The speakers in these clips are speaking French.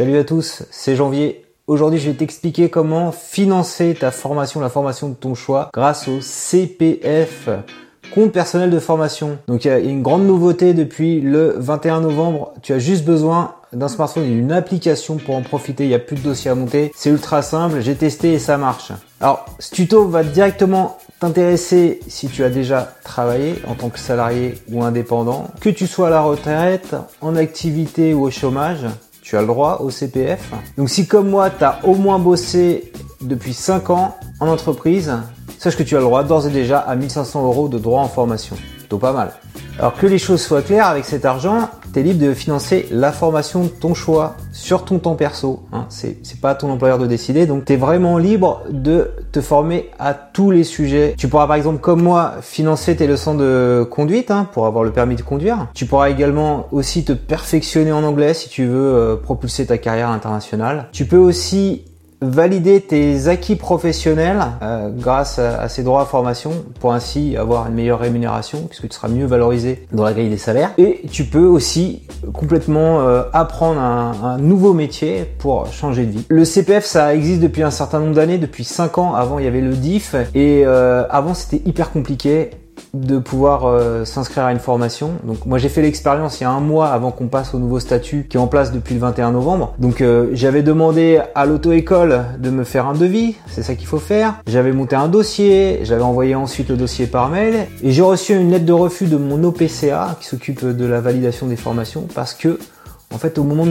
Salut à tous, c'est Janvier. Aujourd'hui, je vais t'expliquer comment financer ta formation, la formation de ton choix, grâce au CPF, compte personnel de formation. Donc il y a une grande nouveauté depuis le 21 novembre. Tu as juste besoin d'un smartphone et d'une application pour en profiter. Il n'y a plus de dossier à monter. C'est ultra simple. J'ai testé et ça marche. Alors, ce tuto va directement t'intéresser si tu as déjà travaillé en tant que salarié ou indépendant, que tu sois à la retraite, en activité ou au chômage, tu as le droit au CPF. Donc si comme moi, tu as au moins bossé depuis 5 ans en entreprise, sache que tu as le droit d'ores et déjà à 1500 euros de droit en formation. Plutôt pas mal. Alors que les choses soient claires, avec cet argent, tu es libre de financer la formation de ton choix sur ton temps perso. Hein. C'est, pas à ton employeur de décider, donc tu es vraiment libre de te former à tous les sujets. Tu pourras par exemple, comme moi, financer tes leçons de conduite hein, pour avoir le permis de conduire. Tu pourras également aussi te perfectionner en anglais si tu veux euh, propulser ta carrière internationale. Tu peux aussi valider tes acquis professionnels euh, grâce à, ces droits à formation pour ainsi avoir une meilleure rémunération puisque tu seras mieux valorisé dans la grille des salaires. Et tu peux aussi complètement euh, apprendre un, un, nouveau métier pour changer de vie. Le CPF ça existe depuis un certain nombre d'années, depuis 5 ans. Avant il y avait le DIF et euh, avant c'était hyper compliqué de pouvoir euh, s'inscrire à une formation. Donc moi j'ai fait l'expérience il y a un mois avant qu'on passe au nouveau statut qui est en place depuis le 21 novembre. Donc euh, j'avais demandé à l'auto-école de me faire un devis, c'est ça qu'il faut faire. J'avais monté un dossier, j'avais envoyé ensuite le dossier par mail et j'ai reçu une lettre de refus de mon OPCA qui s'occupe de la validation des formations parce que en fait, au moment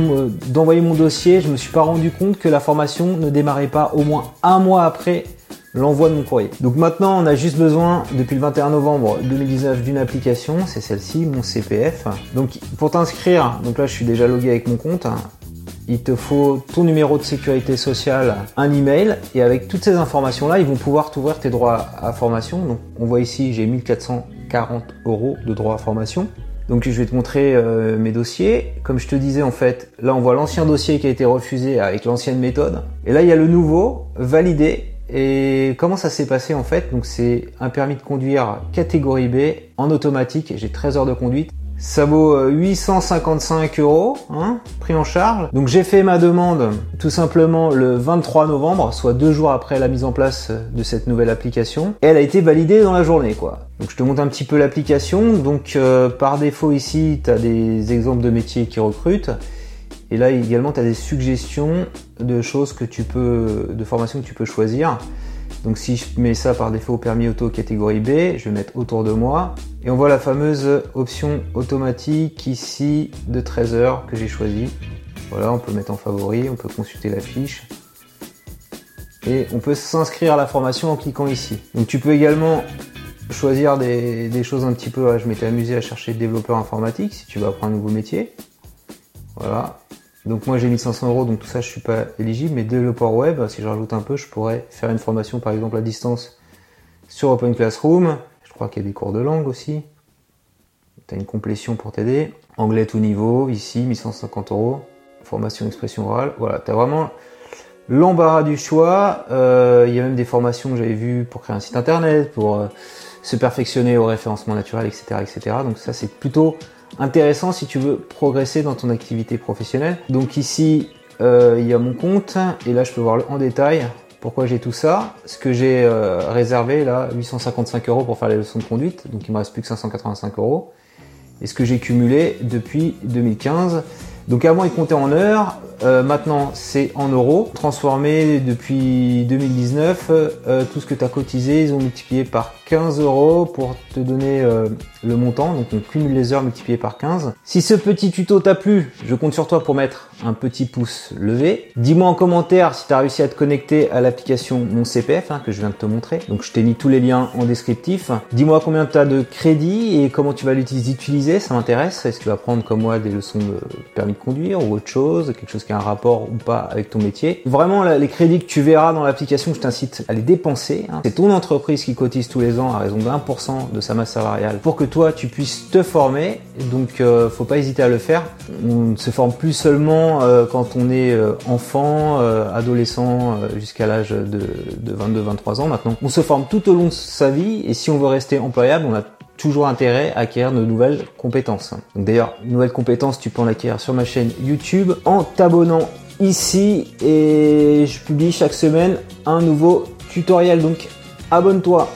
d'envoyer mon dossier, je me suis pas rendu compte que la formation ne démarrait pas au moins un mois après l'envoi de mon courrier. Donc maintenant, on a juste besoin, depuis le 21 novembre 2019, d'une application, c'est celle-ci, mon CPF. Donc pour t'inscrire, donc là je suis déjà logué avec mon compte, il te faut ton numéro de sécurité sociale, un email, et avec toutes ces informations-là, ils vont pouvoir t'ouvrir tes droits à formation. Donc on voit ici, j'ai 1440 euros de droits à formation. Donc je vais te montrer euh, mes dossiers. Comme je te disais en fait, là on voit l'ancien dossier qui a été refusé avec l'ancienne méthode. Et là il y a le nouveau, validé, et comment ça s'est passé en fait? Donc c'est un permis de conduire catégorie B en automatique. J'ai 13 heures de conduite. Ça vaut 855 euh, euros, hein, pris en charge. Donc j'ai fait ma demande tout simplement le 23 novembre, soit deux jours après la mise en place de cette nouvelle application. Et elle a été validée dans la journée, quoi. Donc je te montre un petit peu l'application. Donc euh, par défaut ici, tu as des exemples de métiers qui recrutent. Et là également, tu as des suggestions de choses que tu peux, de formations que tu peux choisir. Donc si je mets ça par défaut permis auto catégorie B, je vais mettre autour de moi. Et on voit la fameuse option automatique ici de 13 heures que j'ai choisi. Voilà, on peut mettre en favori, on peut consulter la fiche. Et on peut s'inscrire à la formation en cliquant ici. Donc tu peux également choisir des, des choses un petit peu, je m'étais amusé à chercher développeur informatique si tu veux apprendre un nouveau métier. Voilà, donc moi j'ai 1500 euros, donc tout ça je suis pas éligible, mais développeur web, si je rajoute un peu, je pourrais faire une formation par exemple à distance sur Open Classroom. Je crois qu'il y a des cours de langue aussi. Tu as une complétion pour t'aider. Anglais tout niveau, ici 1150 euros. Formation expression orale. Voilà, tu as vraiment l'embarras du choix. Euh, il y a même des formations que j'avais vues pour créer un site internet, pour euh, se perfectionner au référencement naturel, etc. etc. Donc ça c'est plutôt intéressant si tu veux progresser dans ton activité professionnelle. Donc ici, euh, il y a mon compte et là je peux voir en détail pourquoi j'ai tout ça. Ce que j'ai euh, réservé là, 855 euros pour faire les leçons de conduite, donc il me reste plus que 585 euros. Et ce que j'ai cumulé depuis 2015. Donc avant il comptait en heures, euh, maintenant c'est en euros. Transformé depuis 2019, euh, tout ce que tu as cotisé, ils ont multiplié par 15 euros pour te donner euh, le montant. Donc on cumule les heures multipliées par 15. Si ce petit tuto t'a plu, je compte sur toi pour mettre un petit pouce levé. Dis-moi en commentaire si tu as réussi à te connecter à l'application Mon CPF hein, que je viens de te montrer. Donc je t'ai mis tous les liens en descriptif. Dis-moi combien tu as de crédit et comment tu vas l'utiliser, ça m'intéresse. Est-ce que tu vas prendre comme moi des leçons de permis de conduire ou autre chose, quelque chose un rapport ou pas avec ton métier. Vraiment les crédits que tu verras dans l'application, je t'incite à les dépenser. Hein. C'est ton entreprise qui cotise tous les ans à raison de 1% de sa masse salariale pour que toi tu puisses te former. Donc euh, faut pas hésiter à le faire. On ne se forme plus seulement euh, quand on est euh, enfant, adolescent jusqu'à l'âge de, de 22-23 ans maintenant. On se forme tout au long de sa vie et si on veut rester employable, on a toujours intérêt à acquérir de nouvelles compétences. D'ailleurs, nouvelles compétences, tu peux en acquérir sur ma chaîne YouTube en t'abonnant ici et je publie chaque semaine un nouveau tutoriel. Donc abonne-toi.